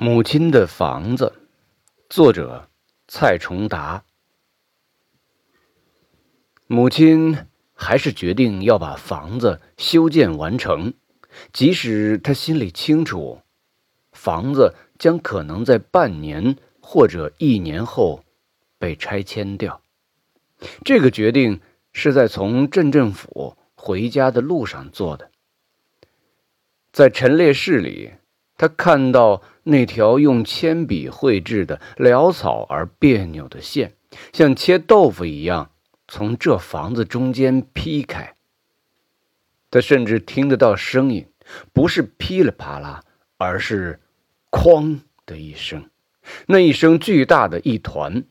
母亲的房子，作者蔡崇达。母亲还是决定要把房子修建完成，即使她心里清楚，房子将可能在半年或者一年后被拆迁掉。这个决定是在从镇政府回家的路上做的，在陈列室里。他看到那条用铅笔绘制的潦草而别扭的线，像切豆腐一样从这房子中间劈开。他甚至听得到声音，不是噼里啪啦，而是“哐”的一声。那一声巨大的一团，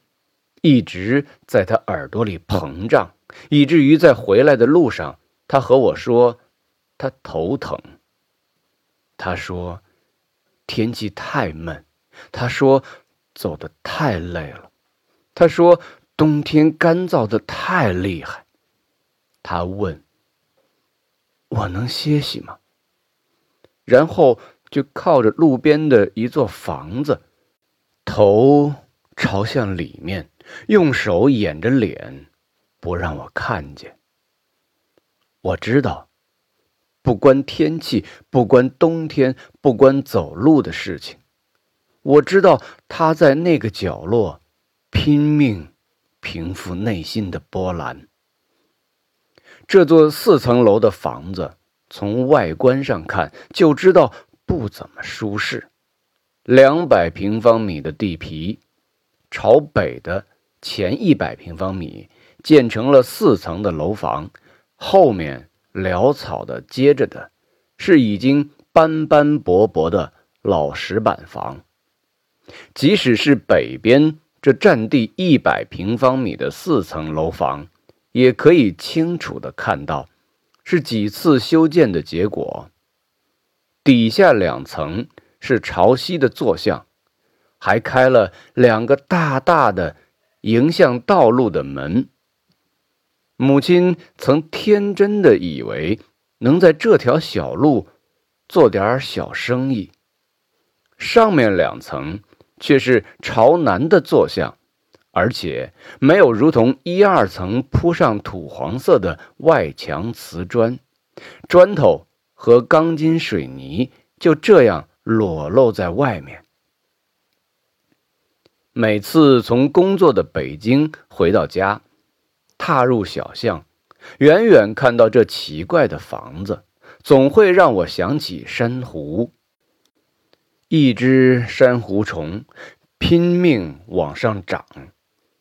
一直在他耳朵里膨胀，以至于在回来的路上，他和我说他头疼。他说。天气太闷，他说走的太累了，他说冬天干燥的太厉害。他问：“我能歇息吗？”然后就靠着路边的一座房子，头朝向里面，用手掩着脸，不让我看见。我知道。不关天气，不关冬天，不关走路的事情。我知道他在那个角落拼命平复内心的波澜。这座四层楼的房子，从外观上看就知道不怎么舒适。两百平方米的地皮，朝北的前一百平方米建成了四层的楼房，后面。潦草的接着的，是已经斑斑驳驳的老石板房。即使是北边这占地一百平方米的四层楼房，也可以清楚的看到，是几次修建的结果。底下两层是朝西的坐向，还开了两个大大的迎向道路的门。母亲曾天真的以为能在这条小路做点小生意，上面两层却是朝南的坐向，而且没有如同一二层铺上土黄色的外墙瓷砖，砖头和钢筋水泥就这样裸露在外面。每次从工作的北京回到家。踏入小巷，远远看到这奇怪的房子，总会让我想起珊瑚。一只珊瑚虫拼命往上长，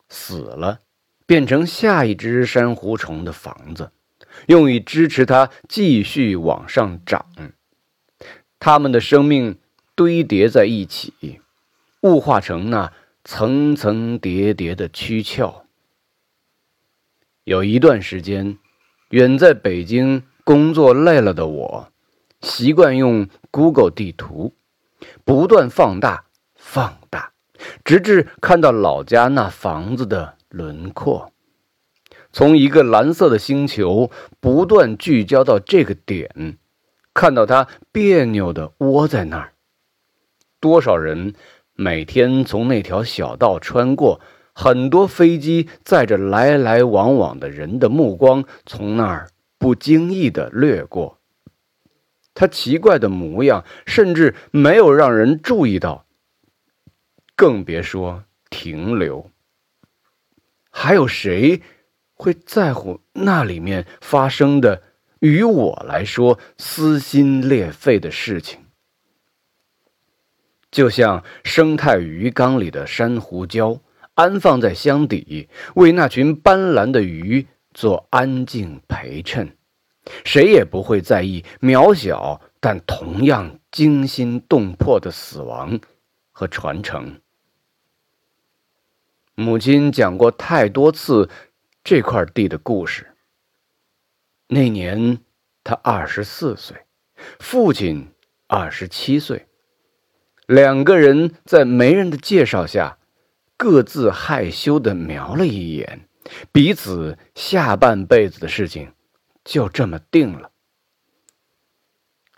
死了，变成下一只珊瑚虫的房子，用以支持它继续往上长。它们的生命堆叠在一起，物化成那层层叠叠的躯壳。有一段时间，远在北京工作累了的我，习惯用 Google 地图，不断放大、放大，直至看到老家那房子的轮廓。从一个蓝色的星球不断聚焦到这个点，看到它别扭的窝在那儿。多少人每天从那条小道穿过？很多飞机载着来来往往的人的目光从那儿不经意的掠过，他奇怪的模样甚至没有让人注意到，更别说停留。还有谁会在乎那里面发生的与我来说撕心裂肺的事情？就像生态鱼缸里的珊瑚礁。安放在箱底，为那群斑斓的鱼做安静陪衬，谁也不会在意渺小但同样惊心动魄的死亡和传承。母亲讲过太多次这块地的故事。那年他二十四岁，父亲二十七岁，两个人在媒人的介绍下。各自害羞的瞄了一眼，彼此下半辈子的事情就这么定了。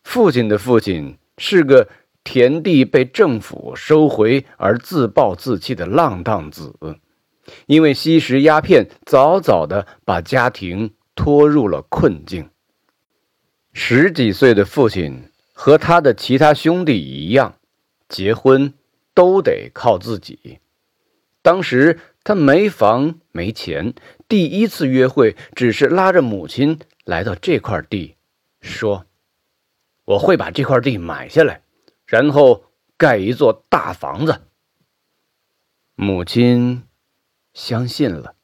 父亲的父亲是个田地被政府收回而自暴自弃的浪荡子，因为吸食鸦片，早早的把家庭拖入了困境。十几岁的父亲和他的其他兄弟一样，结婚都得靠自己。当时他没房没钱，第一次约会只是拉着母亲来到这块地，说：“我会把这块地买下来，然后盖一座大房子。”母亲相信了，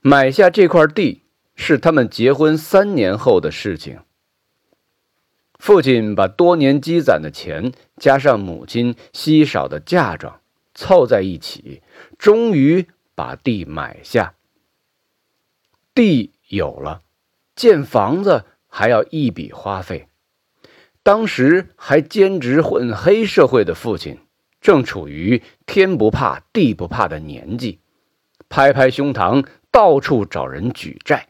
买下这块地是他们结婚三年后的事情。父亲把多年积攒的钱加上母亲稀少的嫁妆。凑在一起，终于把地买下。地有了，建房子还要一笔花费。当时还兼职混黑社会的父亲，正处于天不怕地不怕的年纪，拍拍胸膛，到处找人举债，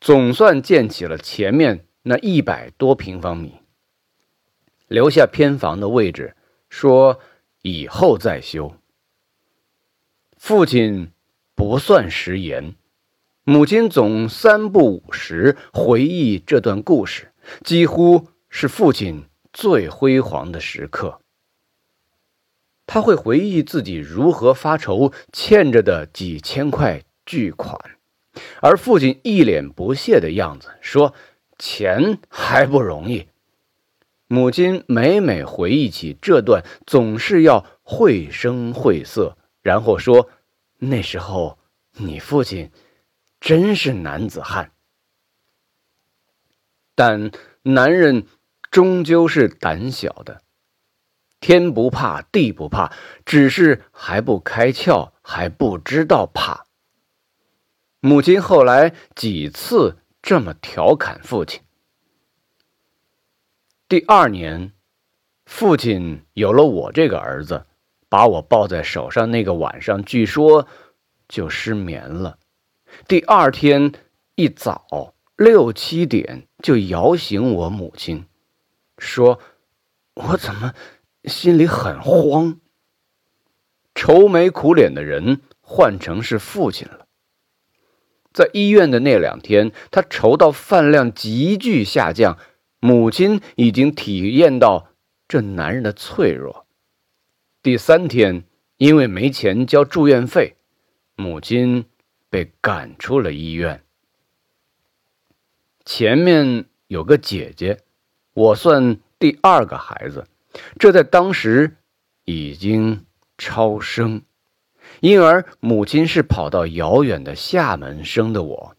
总算建起了前面那一百多平方米，留下偏房的位置，说以后再修。父亲不算食言，母亲总三不五时回忆这段故事，几乎是父亲最辉煌的时刻。他会回忆自己如何发愁欠着的几千块巨款，而父亲一脸不屑的样子说：“钱还不容易。”母亲每每回忆起这段，总是要绘声绘色。然后说：“那时候你父亲真是男子汉。”但男人终究是胆小的，天不怕地不怕，只是还不开窍，还不知道怕。母亲后来几次这么调侃父亲。第二年，父亲有了我这个儿子。把我抱在手上那个晚上，据说就失眠了。第二天一早六七点就摇醒我母亲，说：“我怎么心里很慌？”愁眉苦脸的人换成是父亲了。在医院的那两天，他愁到饭量急剧下降。母亲已经体验到这男人的脆弱。第三天，因为没钱交住院费，母亲被赶出了医院。前面有个姐姐，我算第二个孩子，这在当时已经超生，因而母亲是跑到遥远的厦门生的我。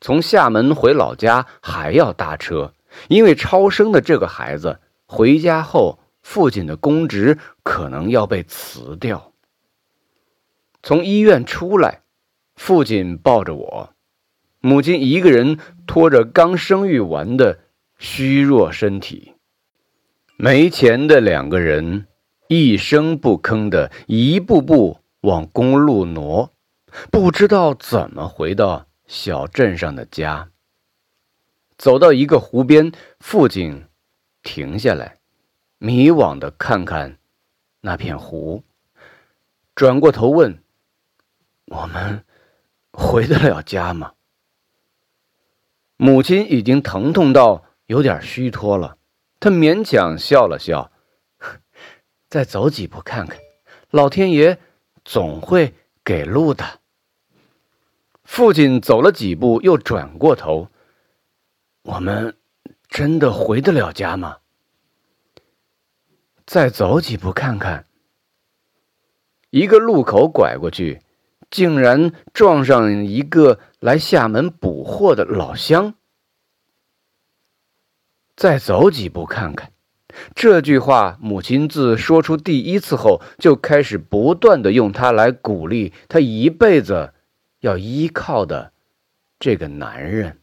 从厦门回老家还要搭车，因为超生的这个孩子回家后。父亲的公职可能要被辞掉。从医院出来，父亲抱着我，母亲一个人拖着刚生育完的虚弱身体。没钱的两个人一声不吭的一步步往公路挪，不知道怎么回到小镇上的家。走到一个湖边，父亲停下来。迷惘的看看那片湖，转过头问：“我们回得了家吗？”母亲已经疼痛到有点虚脱了，她勉强笑了笑：“再走几步看看，老天爷总会给路的。”父亲走了几步，又转过头：“我们真的回得了家吗？”再走几步看看，一个路口拐过去，竟然撞上一个来厦门补货的老乡。再走几步看看，这句话母亲自说出第一次后，就开始不断的用它来鼓励他一辈子要依靠的这个男人。